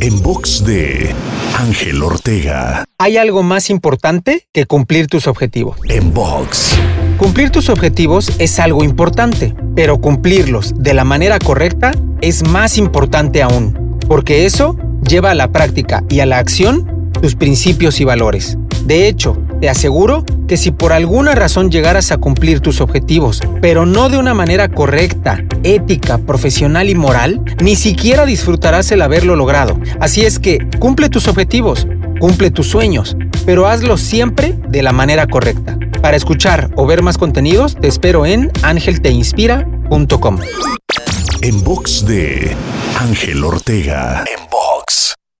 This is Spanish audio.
En box de Ángel Ortega. Hay algo más importante que cumplir tus objetivos. En box. Cumplir tus objetivos es algo importante, pero cumplirlos de la manera correcta es más importante aún, porque eso lleva a la práctica y a la acción tus principios y valores. De hecho, te aseguro que si por alguna razón llegaras a cumplir tus objetivos, pero no de una manera correcta, ética, profesional y moral, ni siquiera disfrutarás el haberlo logrado. Así es que cumple tus objetivos, cumple tus sueños, pero hazlo siempre de la manera correcta. Para escuchar o ver más contenidos, te espero en angelteinspira.com. En box de Ángel Ortega. En box.